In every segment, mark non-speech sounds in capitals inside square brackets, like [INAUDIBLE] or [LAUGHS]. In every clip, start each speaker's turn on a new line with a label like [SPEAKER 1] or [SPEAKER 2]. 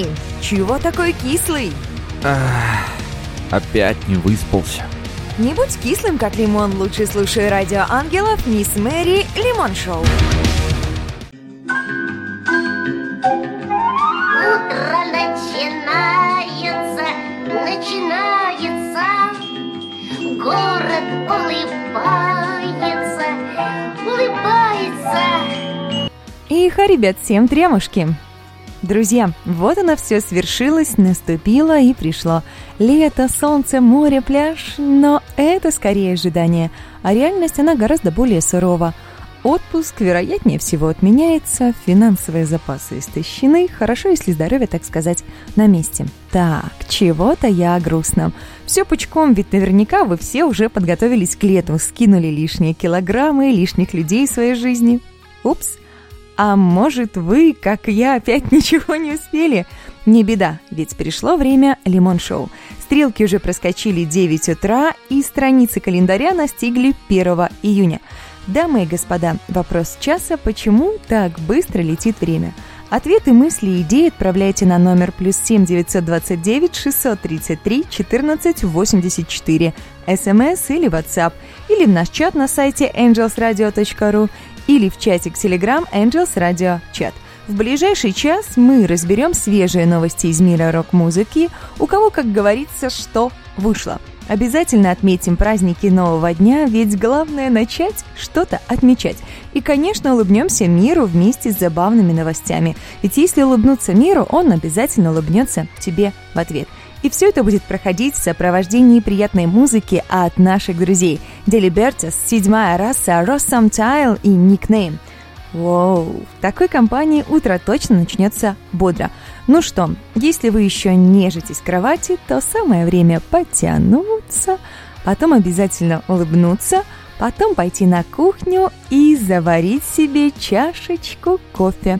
[SPEAKER 1] Никнейм, чего такой кислый?
[SPEAKER 2] Ах, опять не выспался.
[SPEAKER 1] Не будь кислым, как лимон, лучше слушай радио ангелов Мисс Мэри Лимон Шоу.
[SPEAKER 3] Утро начинается, начинается, город улыбается, улыбается.
[SPEAKER 1] Иха, ребят, всем трямушки! Друзья, вот оно все свершилось, наступило и пришло. Лето, солнце, море, пляж, но это скорее ожидание, а реальность она гораздо более сурова. Отпуск, вероятнее всего, отменяется, финансовые запасы истощены, хорошо, если здоровье, так сказать, на месте. Так, чего-то я о грустном. Все пучком, ведь наверняка вы все уже подготовились к лету, скинули лишние килограммы, лишних людей в своей жизни. Упс, а может, вы, как я, опять [LAUGHS] ничего не успели? Не беда, ведь пришло время лимон-шоу. Стрелки уже проскочили 9 утра, и страницы календаря настигли 1 июня. Дамы и господа, вопрос часа, почему так быстро летит время? Ответы, мысли и идеи отправляйте на номер плюс 7 929 633 14 84, смс или WhatsApp, или в наш чат на сайте angelsradio.ru, или в чатик Telegram Angels Radio Chat. В ближайший час мы разберем свежие новости из мира рок-музыки, у кого, как говорится, что вышло. Обязательно отметим праздники нового дня, ведь главное начать что-то отмечать. И, конечно, улыбнемся миру вместе с забавными новостями. Ведь если улыбнуться миру, он обязательно улыбнется тебе в ответ. И все это будет проходить в сопровождении приятной музыки от наших друзей. Дели Бертес, Седьмая раса, Россам Тайл и Никнейм. Воу, в такой компании утро точно начнется бодро. Ну что, если вы еще нежитесь в кровати, то самое время потянуться, потом обязательно улыбнуться, потом пойти на кухню и заварить себе чашечку кофе.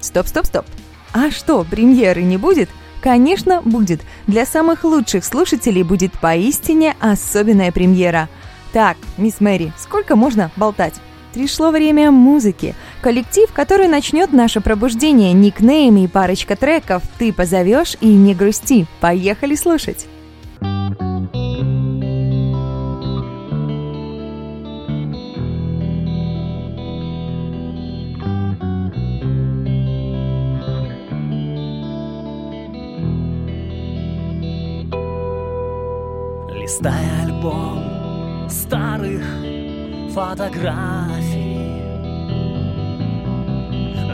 [SPEAKER 1] Стоп, стоп, стоп. А что, премьеры не будет? Конечно, будет. Для самых лучших слушателей будет поистине особенная премьера. Так, мисс Мэри, сколько можно болтать? Пришло время музыки. Коллектив, который начнет наше пробуждение, никнейм и парочка треков «Ты позовешь» и «Не грусти». Поехали слушать!
[SPEAKER 4] Листая альбом старых фотографий.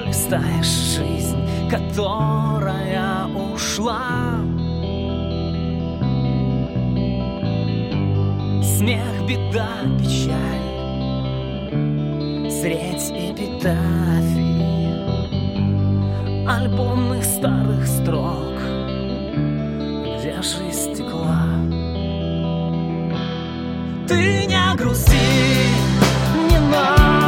[SPEAKER 4] Листаешь жизнь, которая ушла. Смех, беда, печаль Средь эпитафий. Альбомных старых строк Где жизнь Ты не грусти. Не надо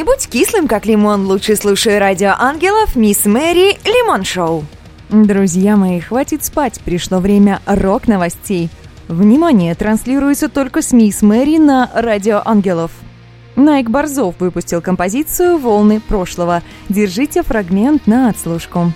[SPEAKER 4] Не
[SPEAKER 1] будь кислым, как лимон, лучше слушай радио ангелов Мисс Мэри Лимон Шоу. Друзья мои, хватит спать, пришло время рок-новостей. Внимание, транслируется только с Мисс Мэри на радио ангелов. Найк Борзов выпустил композицию «Волны прошлого». Держите фрагмент на отслушку.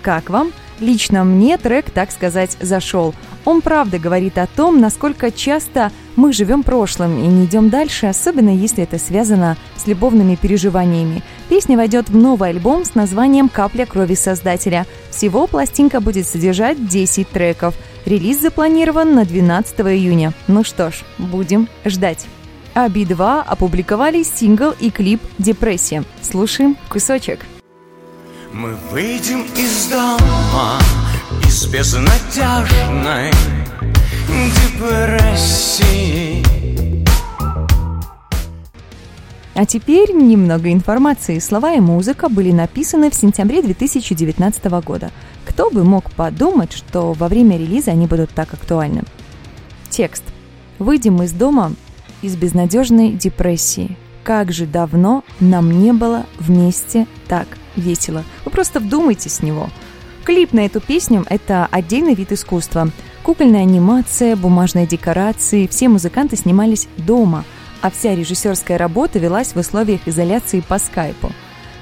[SPEAKER 1] Как вам? Лично мне трек, так сказать, зашел. Он правда говорит о том, насколько часто мы живем прошлым и не идем дальше, особенно если это связано с любовными переживаниями. Песня войдет в новый альбом с названием «Капля крови создателя». Всего пластинка будет содержать 10 треков. Релиз запланирован на 12 июня. Ну что ж, будем ждать. А Би-2 опубликовали сингл и клип «Депрессия». Слушаем кусочек.
[SPEAKER 5] Мы выйдем из дома Из безнадежной депрессии
[SPEAKER 1] А теперь немного информации. Слова и музыка были написаны в сентябре 2019 года. Кто бы мог подумать, что во время релиза они будут так актуальны? Текст. «Выйдем из дома из безнадежной депрессии. Как же давно нам не было вместе так весело. Вы просто вдумайтесь в него. Клип на эту песню – это отдельный вид искусства. Кукольная анимация, бумажные декорации – все музыканты снимались дома, а вся режиссерская работа велась в условиях изоляции по скайпу.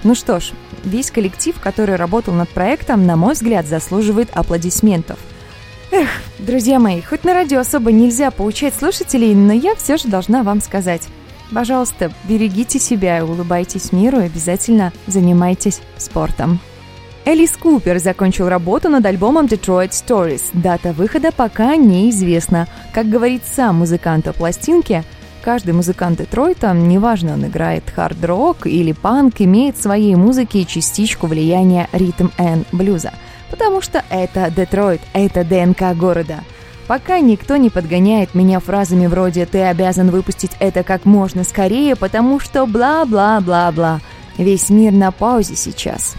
[SPEAKER 1] Ну что ж, весь коллектив, который работал над проектом, на мой взгляд, заслуживает аплодисментов. Эх, друзья мои, хоть на радио особо нельзя поучать слушателей, но я все же должна вам сказать. Пожалуйста, берегите себя и улыбайтесь миру и обязательно занимайтесь спортом. Элис Купер закончил работу над альбомом Detroit Stories. Дата выхода пока неизвестна. Как говорит сам музыкант о пластинке, каждый музыкант Детройта, неважно, он играет хард-рок или панк, имеет в своей музыке частичку влияния ритм н блюза. Потому что это Детройт, это ДНК города – Пока никто не подгоняет меня фразами вроде «ты обязан выпустить это как можно скорее, потому что бла-бла-бла-бла». Весь мир на паузе сейчас.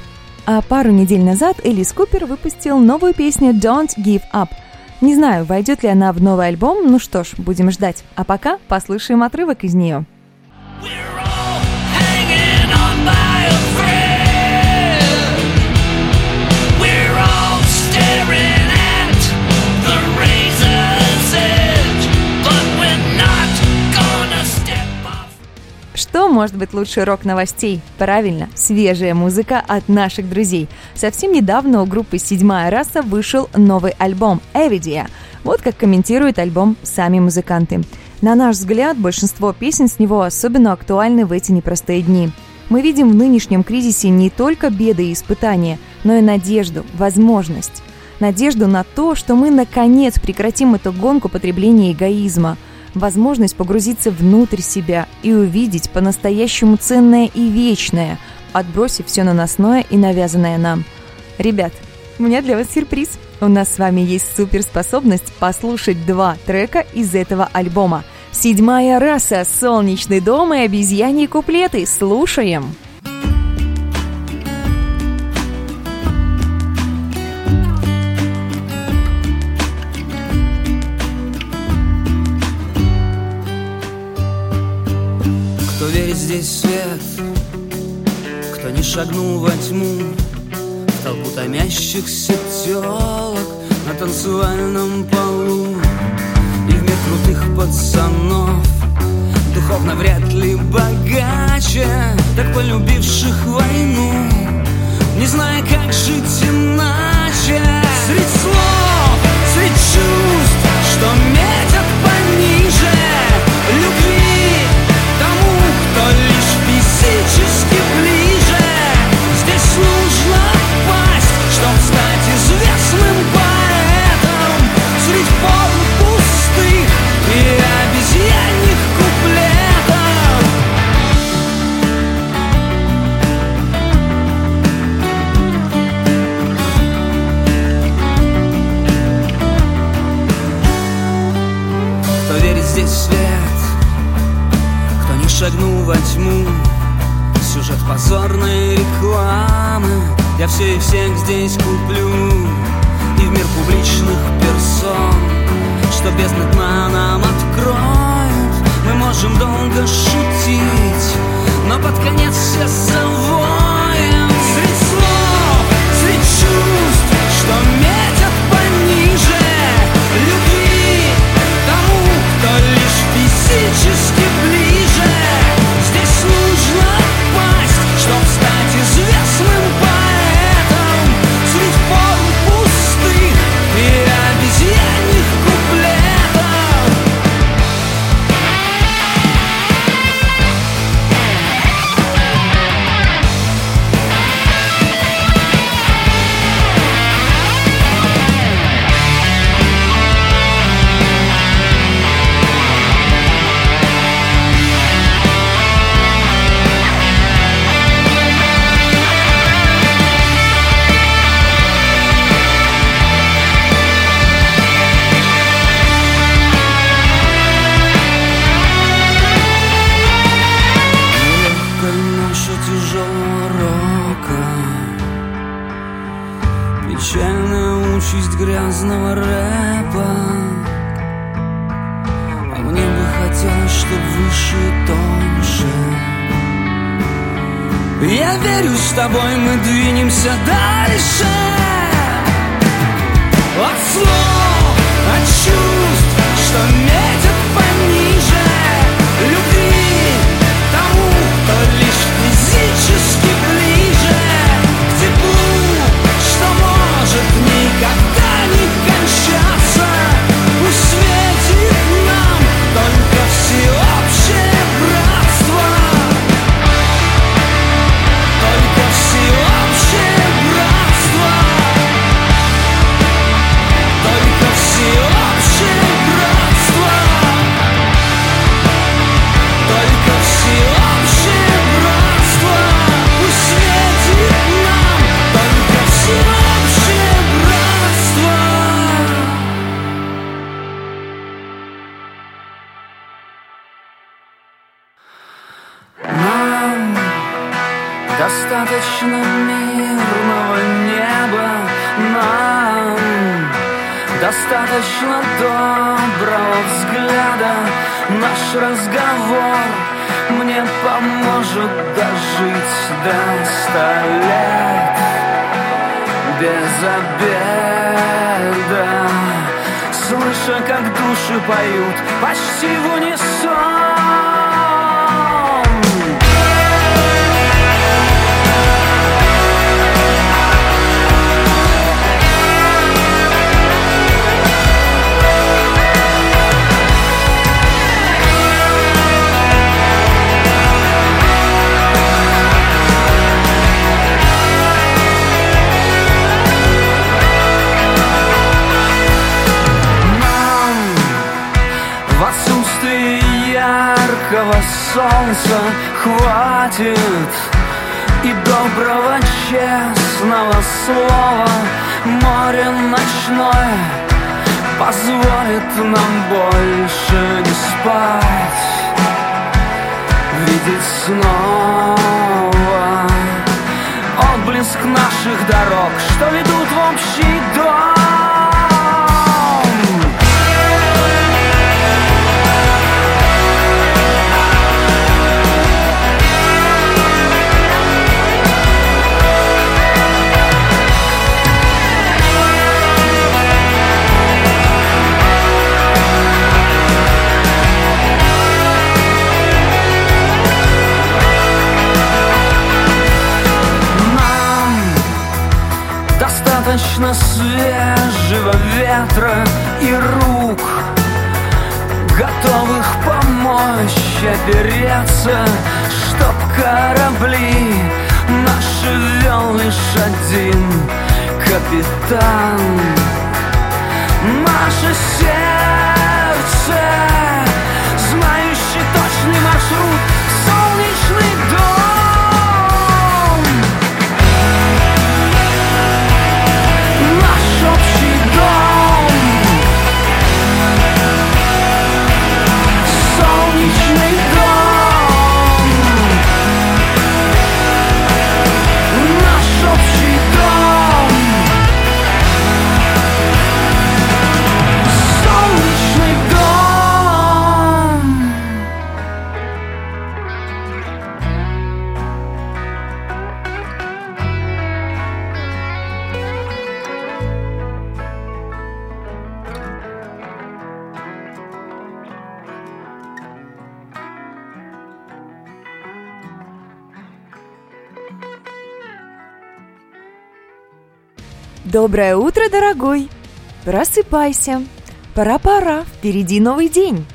[SPEAKER 1] А пару недель назад Элис Купер выпустил новую песню «Don't Give Up». Не знаю, войдет ли она в новый альбом, ну что ж, будем ждать. А пока послушаем отрывок из нее.
[SPEAKER 4] We're
[SPEAKER 1] Что может быть лучше рок-новостей? Правильно, свежая музыка от наших друзей. Совсем недавно у группы «Седьмая раса» вышел новый альбом «Эвидия». Вот как комментируют альбом сами музыканты. На наш взгляд, большинство песен с него особенно актуальны в эти непростые дни. Мы видим в нынешнем кризисе не только беды и испытания, но и надежду, возможность. Надежду на то, что мы наконец прекратим эту гонку потребления эгоизма – возможность погрузиться внутрь себя и увидеть по-настоящему ценное и вечное, отбросив все наносное и навязанное нам. Ребят, у меня для вас сюрприз. У нас с вами есть суперспособность послушать два трека из этого альбома. Седьмая раса, солнечный дом и обезьяньи куплеты. Слушаем!
[SPEAKER 6] Шагнул во тьму, в толпу томящихся телок на танцевальном полу. И в мир крутых пацанов, духовно вряд ли богаче, так полюбивших войну, не зная, как жить иначе. Средь слов, средь чувств, что метят позорной рекламы. Я
[SPEAKER 4] все и всех здесь куплю. И в мир публичных персон Что бездна дна нам откроет. Мы можем долго шутить Но под конец все завоем. Средь слов, средь чувств, что мир до ста лет Без обеда Слыша, как души поют почти в унисон яркого солнца хватит и доброго честного слова море ночное позволит нам больше не спать, видеть снова отблеск наших дорог, что ведут в общий дом. Достаточно свежего ветра и рук, готовых помочь опереться, чтоб корабли наши вел лишь один капитан. Наше сердце,
[SPEAKER 1] Доброе утро, дорогой! Просыпайся! Пора-пора, впереди новый день!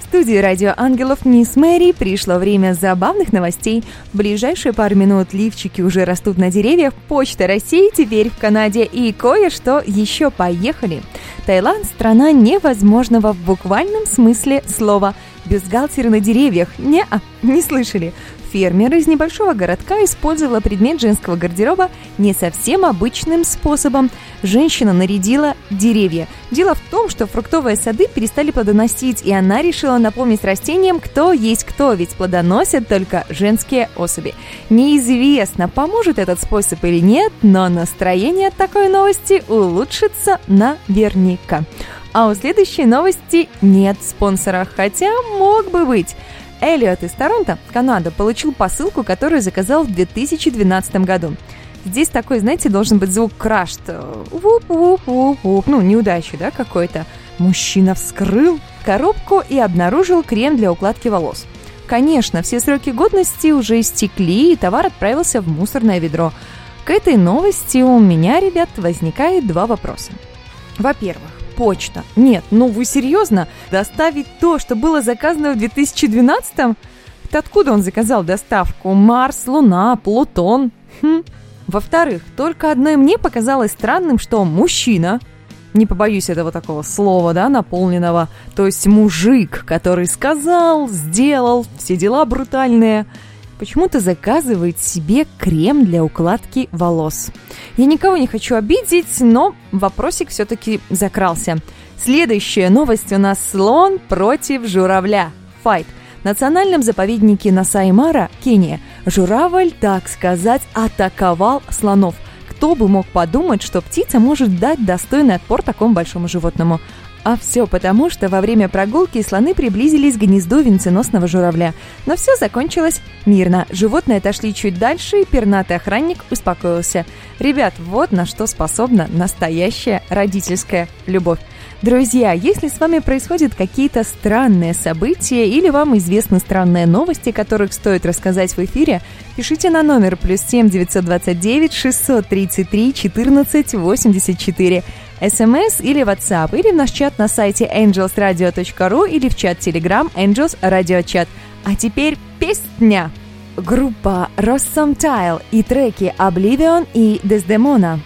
[SPEAKER 1] В студии Радио Ангелов Мисс Мэри пришло время забавных новостей. В ближайшие пару минут лифчики уже растут на деревьях, Почта России теперь в Канаде и кое-что еще поехали. Таиланд – страна невозможного в буквальном смысле слова. Бюстгальтеры на деревьях. Не, -а, не слышали. Фермер из небольшого городка использовала предмет женского гардероба не совсем обычным способом. Женщина нарядила деревья. Дело в том, что фруктовые сады перестали плодоносить, и она решила напомнить растениям, кто есть кто, ведь плодоносят только женские особи. Неизвестно, поможет этот способ или нет, но настроение от такой новости улучшится наверняка. А у следующей новости нет спонсора, хотя мог бы быть. Эллиот из Торонто, Канада, получил посылку, которую заказал в 2012 году. Здесь такой, знаете, должен быть звук крашт. Вуп-вуп-вуп-вуп. Ну, неудачи, да, какой-то. Мужчина вскрыл коробку и обнаружил крем для укладки волос. Конечно, все сроки годности уже истекли, и товар отправился в мусорное ведро. К этой новости у меня, ребят, возникает два вопроса. Во-первых, почта. Нет, ну вы серьезно? Доставить то, что было заказано в 2012-м? Это откуда он заказал доставку? Марс, Луна, Плутон? Хм. Во-вторых, только одной мне показалось странным, что мужчина, не побоюсь этого такого слова, да, наполненного, то есть мужик, который сказал, сделал, все дела брутальные – почему-то заказывает себе крем для укладки волос. Я никого не хочу обидеть, но вопросик все-таки закрался. Следующая новость у нас слон против журавля. Файт. В национальном заповеднике Насаймара, Кения, журавль, так сказать, атаковал слонов. Кто бы мог подумать, что птица может дать достойный отпор такому большому животному. А все потому, что во время прогулки слоны приблизились к гнезду венценосного журавля. Но все закончилось мирно. Животные отошли чуть дальше, и пернатый охранник успокоился. Ребят, вот на что способна настоящая родительская любовь. Друзья, если с вами происходят какие-то странные события или вам известны странные новости, которых стоит рассказать в эфире, пишите на номер плюс 7 929 633 14 84 смс или WhatsApp, или в наш чат на сайте angelsradio.ru или в чат Telegram Angels Radio Chat. А теперь песня! Группа Rossum Tile и треки Oblivion и Desdemona.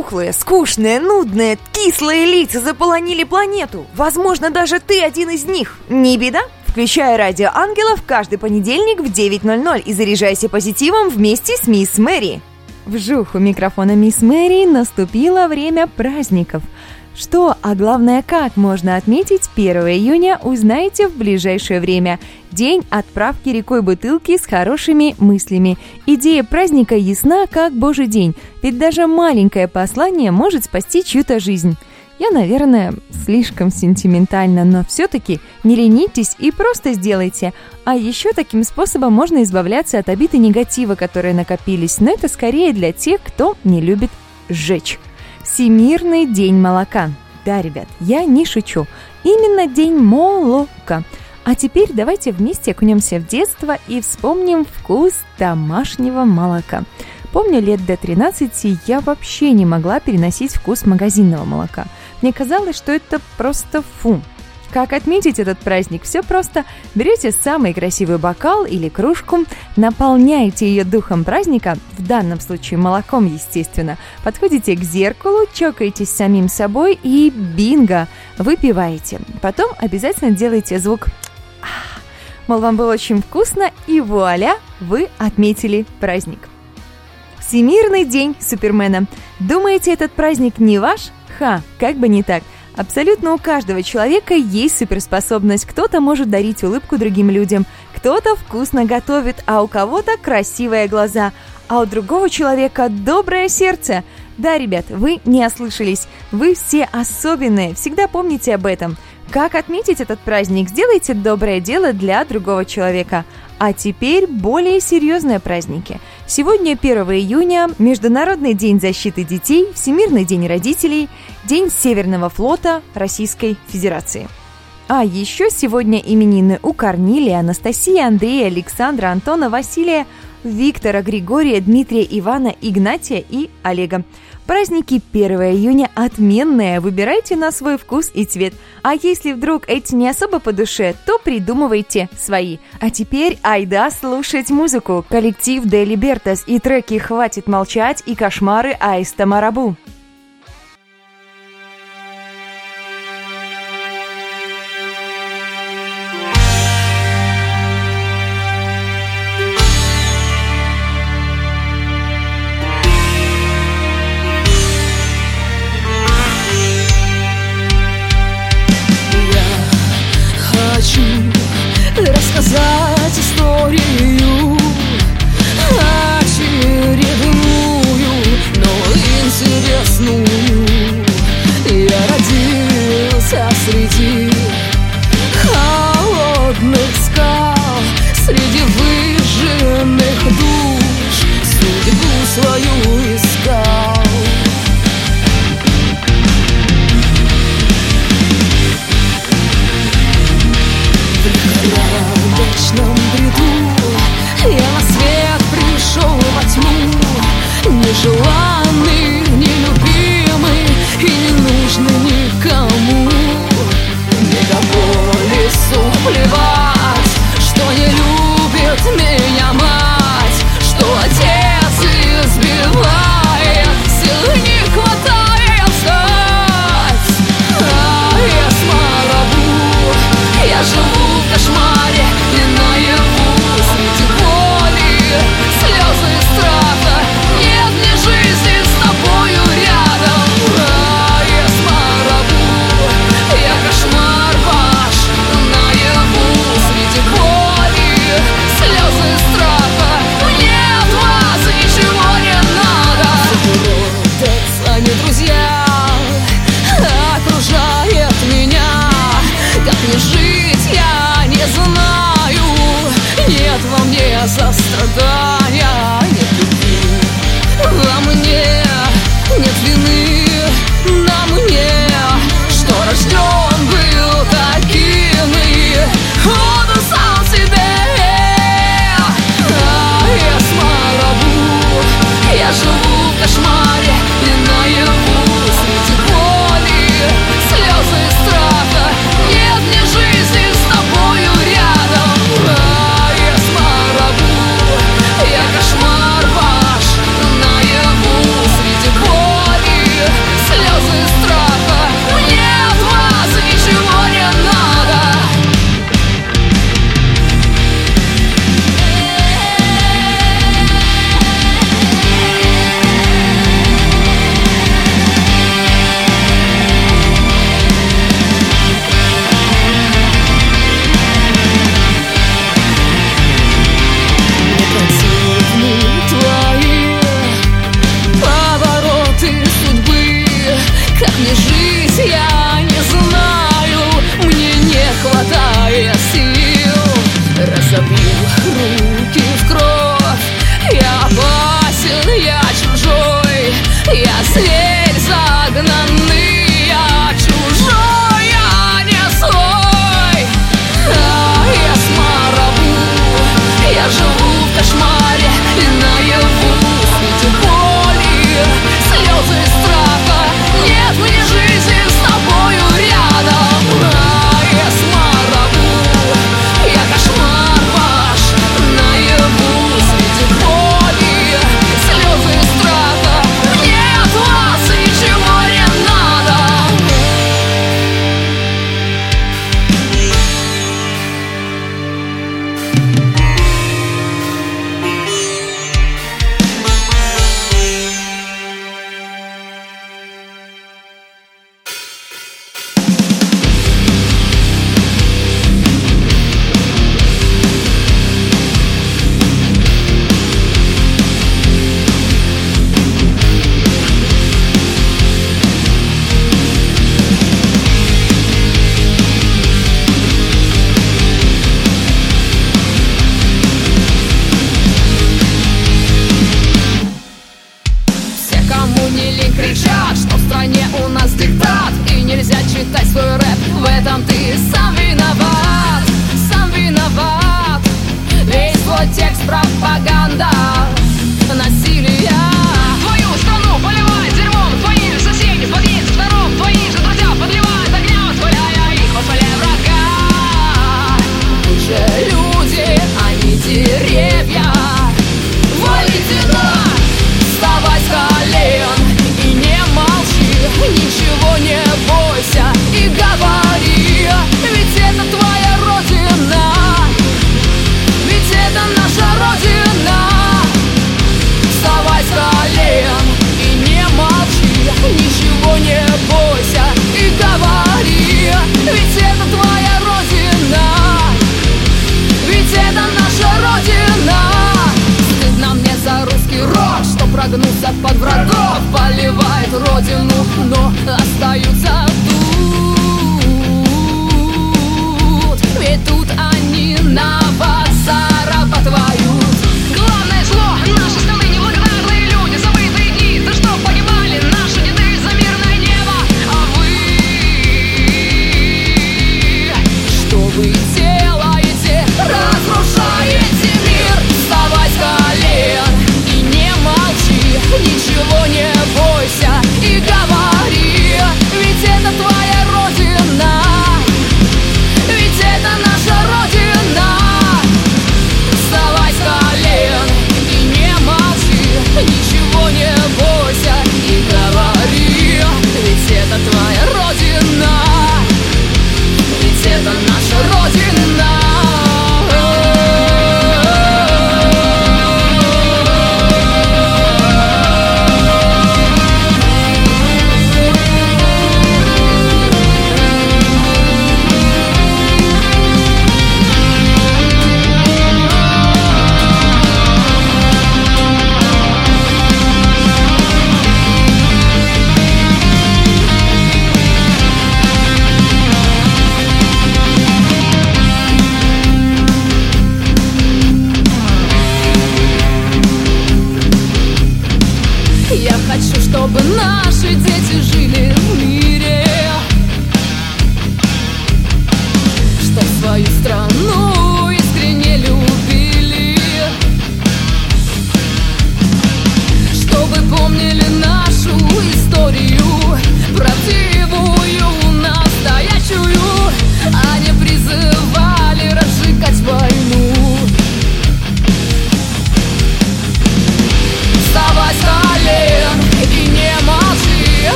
[SPEAKER 1] Тухлые, скучные, нудные, кислые лица заполонили планету. Возможно, даже ты один из них. Не беда? Включай радио ангелов каждый понедельник в 9.00 и заряжайся позитивом вместе с мисс Мэри. Вжух у микрофона мисс Мэри наступило время праздников. Что, а главное, как можно отметить 1 июня, узнаете в ближайшее время. День отправки рекой бутылки с хорошими мыслями. Идея праздника ясна, как божий день, ведь даже маленькое послание может спасти чью-то жизнь. Я, наверное, слишком сентиментальна, но все-таки не ленитесь и просто сделайте. А еще таким способом можно избавляться от обид и негатива, которые накопились, но это скорее для тех, кто не любит сжечь. Всемирный день молока. Да, ребят, я не шучу. Именно день молока. А теперь давайте вместе окунемся в детство и вспомним вкус домашнего молока. Помню, лет до 13 я вообще не могла переносить вкус магазинного молока. Мне казалось, что это просто фу. Как отметить этот праздник? Все просто. Берете самый красивый бокал или кружку, наполняете ее духом праздника, в данном случае молоком, естественно, подходите к зеркалу, чокаетесь самим собой и бинго, выпиваете. Потом обязательно делайте звук «ах», мол, вам было очень вкусно, и вуаля, вы отметили праздник. Всемирный день Супермена. Думаете, этот праздник не ваш? Ха, как бы не так. Абсолютно у каждого человека есть суперспособность. Кто-то может дарить улыбку другим людям, кто-то вкусно готовит, а у кого-то красивые глаза, а у другого человека доброе сердце. Да, ребят, вы не ослышались. Вы все особенные. Всегда помните об этом. Как отметить этот праздник? Сделайте доброе дело для другого человека. А теперь более серьезные праздники. Сегодня 1 июня – Международный день защиты детей, Всемирный день родителей, День Северного флота Российской Федерации. А еще сегодня именины у Корнилия, Анастасии, Андрея, Александра, Антона, Василия, Виктора, Григория, Дмитрия, Ивана, Игнатия и Олега. Праздники 1 июня отменные, выбирайте на свой вкус и цвет. А если вдруг эти не особо по душе, то придумывайте свои. А теперь айда слушать музыку. Коллектив Дели Бертас и треки «Хватит молчать» и «Кошмары Аиста Марабу».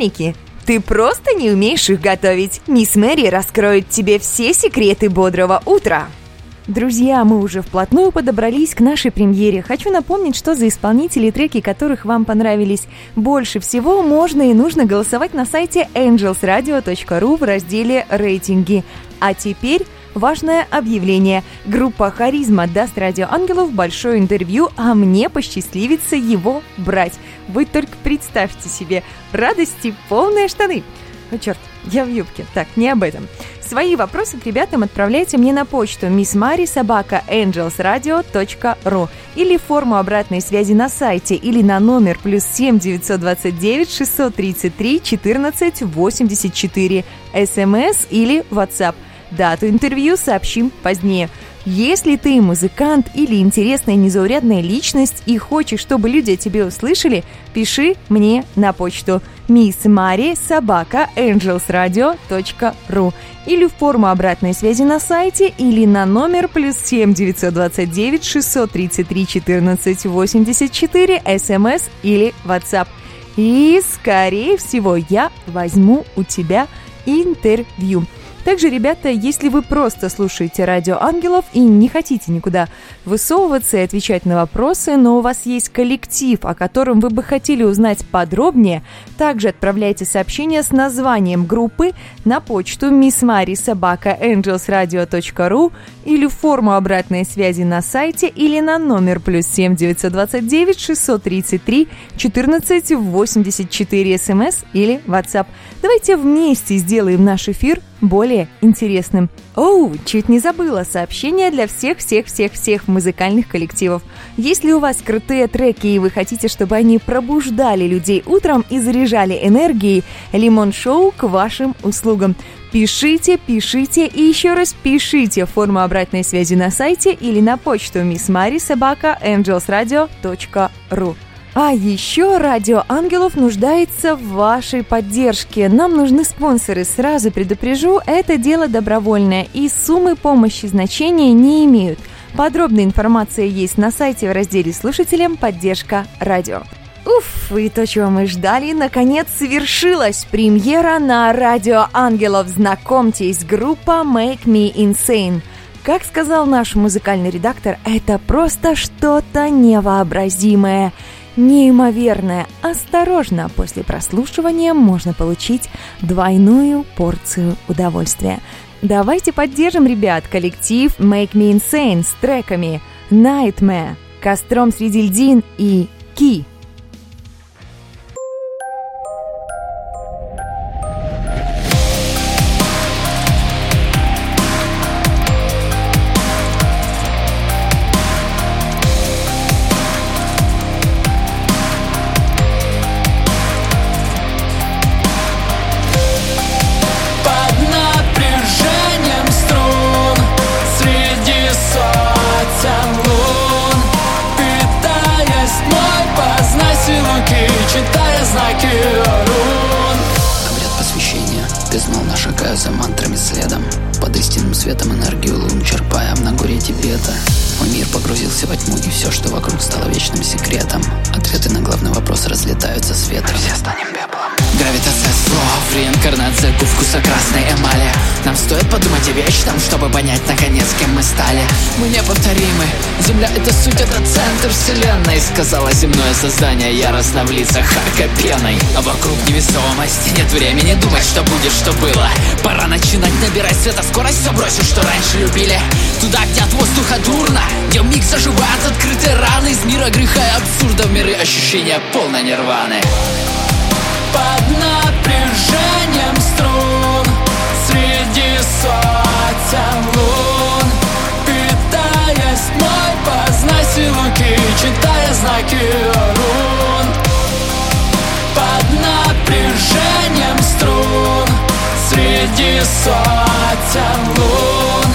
[SPEAKER 1] Понедельники? Ты просто не умеешь их готовить. Мисс Мэри раскроет тебе все секреты бодрого утра. Друзья, мы уже вплотную подобрались к нашей премьере. Хочу напомнить, что за исполнители треки, которых вам понравились больше всего, можно и нужно голосовать на сайте angelsradio.ru в разделе «Рейтинги». А теперь важное объявление. Группа «Харизма» даст радио «Ангелов» большое интервью, а мне посчастливится его брать. Вы только представьте себе, радости полные штаны. О, черт, я в юбке. Так, не об этом. Свои вопросы к ребятам отправляйте мне на почту missmari.sobaka.angelsradio.ru или форму обратной связи на сайте или на номер плюс 7 929 633 14 84 смс или WhatsApp. Дату интервью сообщим позднее. Если ты музыкант или интересная незаурядная личность и хочешь, чтобы люди о тебе услышали, пиши мне на почту missmari.sobaka.angelsradio.ru или в форму обратной связи на сайте или на номер плюс 7 929 633 14 84 смс или WhatsApp. И, скорее всего, я возьму у тебя интервью. Также, ребята, если вы просто слушаете радио ангелов и не хотите никуда высовываться и отвечать на вопросы, но у вас есть коллектив, о котором вы бы хотели узнать подробнее, также отправляйте сообщение с названием группы на почту missmarisobaka.angelsradio.ru или в форму обратной связи на сайте или на номер плюс 7 929 633 14 84 смс или WhatsApp. Давайте вместе сделаем наш эфир более интересным. Оу, чуть не забыла сообщение для всех-всех-всех-всех музыкальных коллективов. Если у вас крутые треки и вы хотите, чтобы они пробуждали людей утром и заряжали энергией, Лимон Шоу к вашим услугам. Пишите, пишите и еще раз пишите форму обратной связи на сайте или на почту missmarisobaka.angelsradio.ru. А еще Радио Ангелов нуждается в вашей поддержке. Нам нужны спонсоры. Сразу предупрежу, это дело добровольное, и суммы помощи значения не имеют. Подробная информация есть на сайте в разделе «Слушателям. Поддержка радио». Уф, и то, чего мы ждали, наконец свершилась. Премьера на Радио Ангелов. Знакомьтесь, группа Make Me Insane. Как сказал наш музыкальный редактор, это просто что-то невообразимое неимоверное. Осторожно, после прослушивания можно получить двойную порцию удовольствия. Давайте поддержим, ребят, коллектив Make Me Insane с треками Nightmare, Костром среди льдин и Ки.
[SPEAKER 7] Безмолвно шагаю за мантрами следом. Под истинным светом энергию лун черпая на горе Тибета. Мой мир погрузился во тьму И все, что вокруг стало вечным секретом. Ответы на главный вопрос разлетаются с ветром Все станем пеплом Гравитация слов, реинкарнация губ вкуса красной эмали. Нам стоит подумать о вечном, чтобы понять наконец, кем мы стали. Мы неповторимы, Земля это суть, это центр вселенной Сказала земное создание, яростно в лицах пеной. А вокруг невесомость, нет времени думать, что будет, что было. Пора начинать набирать света, скорость все бросишь, что раньше любили. Туда, где от воздуха дурно, где миг заживают открытые раны. Из мира греха и абсурда в миры ощущения полной нирваны
[SPEAKER 6] Читая знаки рун. Под напряжением струн. Среди сотен лун.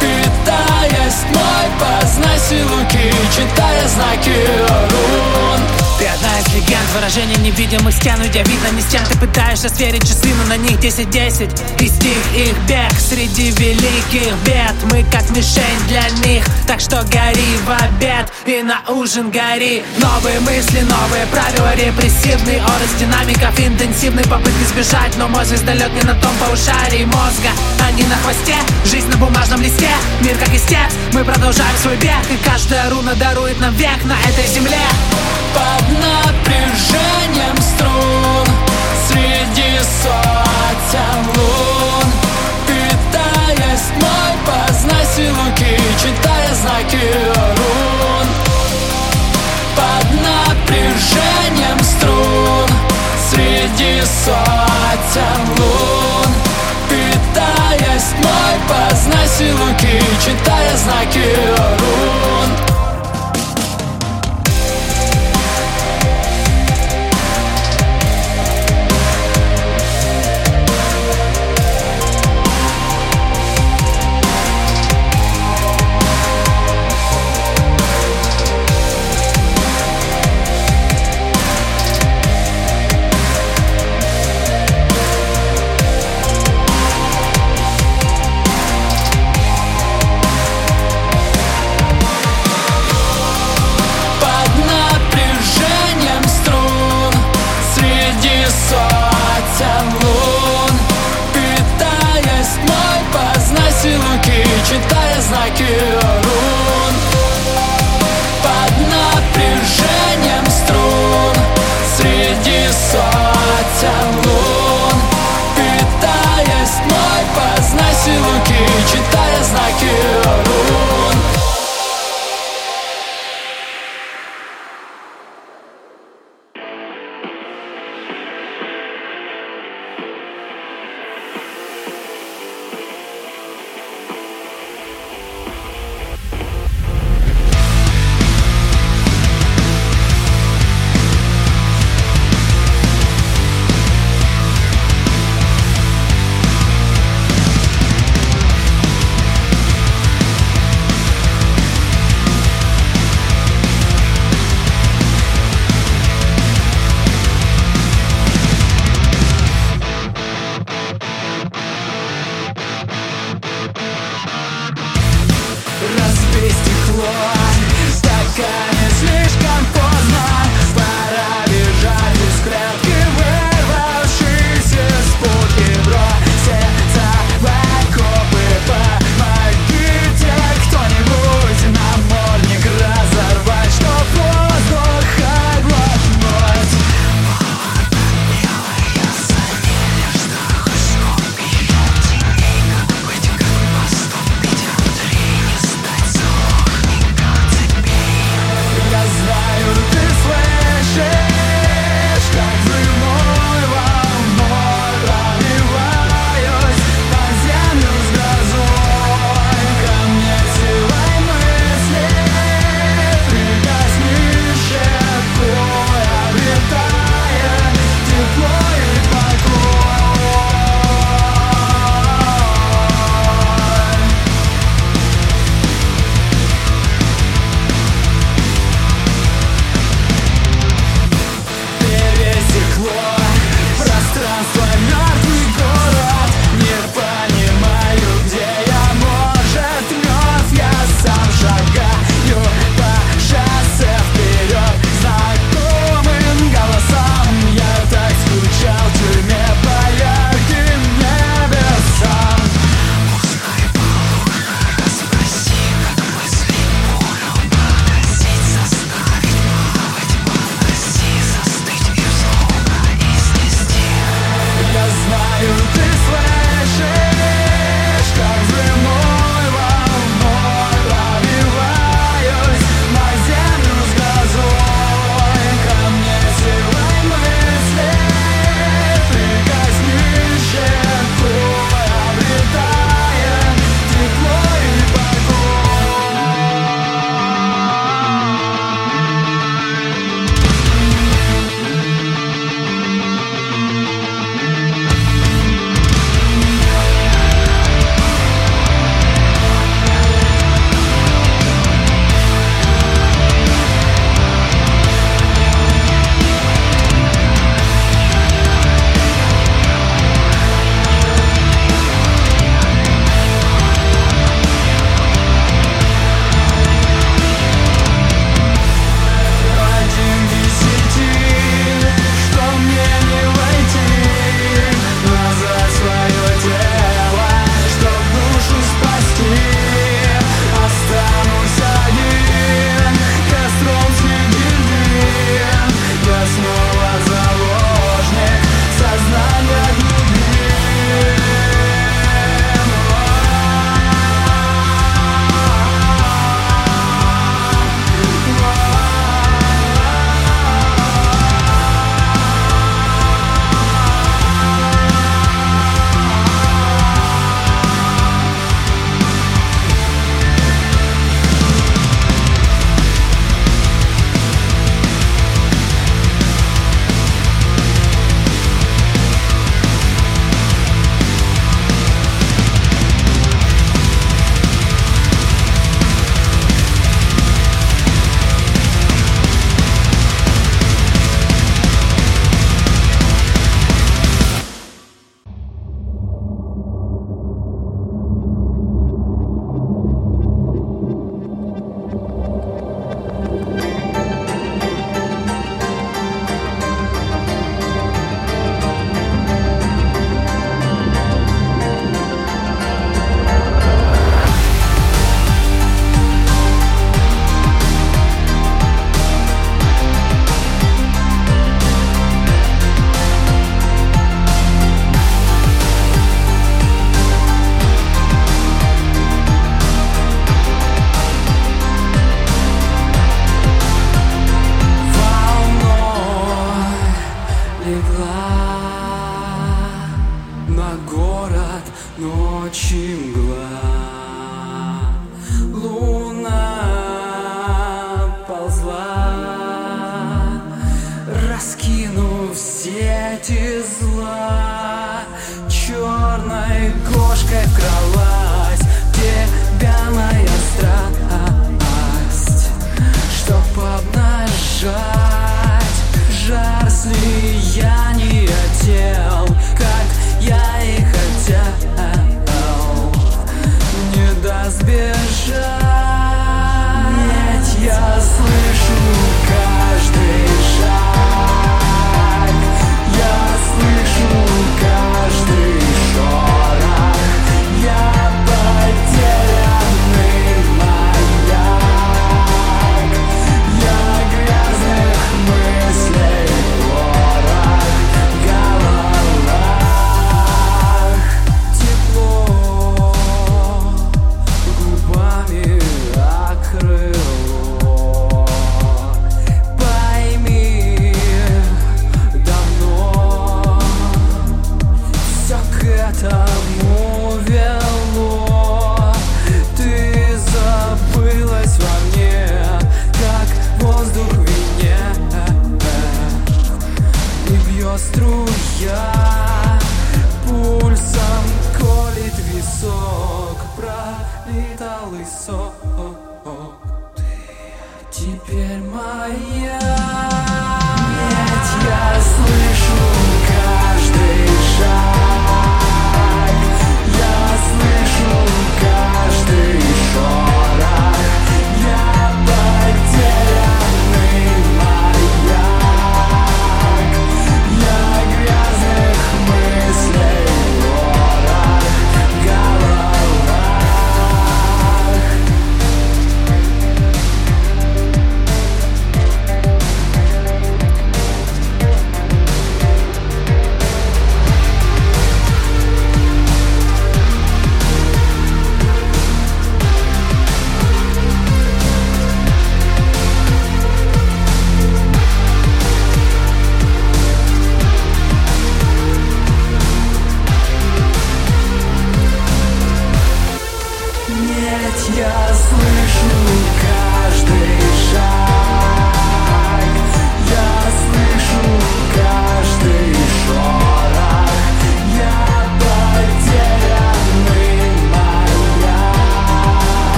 [SPEAKER 6] Питаясь тьмой, познай силуки Читая знаки рун
[SPEAKER 8] Ты одна из легенд, выражение невидимых стен У тебя видно, не с чем ты пытаешься сверить часы Но на них 10-10 И стих их бег среди великих бед. Мы как мишень для них Так что гори в обед. И на ужин гори. Новые мысли, новые правила Репрессивный орос динамиков Интенсивной попытки сбежать. Но мой звездолет не на том полушарии мозга. Они на хвосте, жизнь на бумажном листе. Мир как истец, мы продолжаем свой бег. И каждая руна дарует нам век на этой земле
[SPEAKER 6] Сотен лун. Питаясь тьмой, познай силуки Читая знаки рун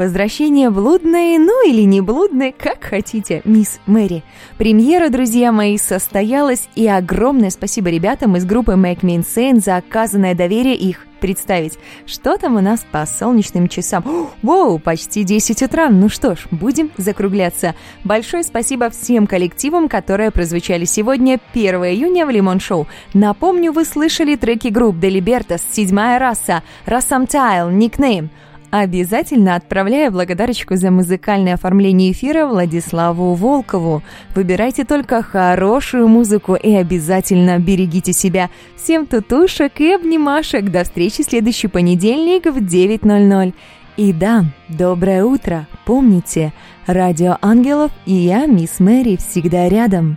[SPEAKER 1] возвращение блудной, ну или не блудной, как хотите, мисс Мэри. Премьера, друзья мои, состоялась, и огромное спасибо ребятам из группы Make Me Insane за оказанное доверие их представить. Что там у нас по солнечным часам? О, Воу, почти 10 утра. Ну что ж, будем закругляться. Большое спасибо всем коллективам, которые прозвучали сегодня, 1 июня в Лимон Шоу. Напомню, вы слышали треки групп Делибертас, Седьмая раса, Рассам Тайл, Никнейм. Обязательно отправляю благодарочку за музыкальное оформление эфира Владиславу Волкову. Выбирайте только хорошую музыку и обязательно берегите себя. Всем тутушек и обнимашек. До встречи в следующий понедельник в 9.00. И да, доброе утро. Помните, Радио Ангелов и я, мисс Мэри, всегда рядом.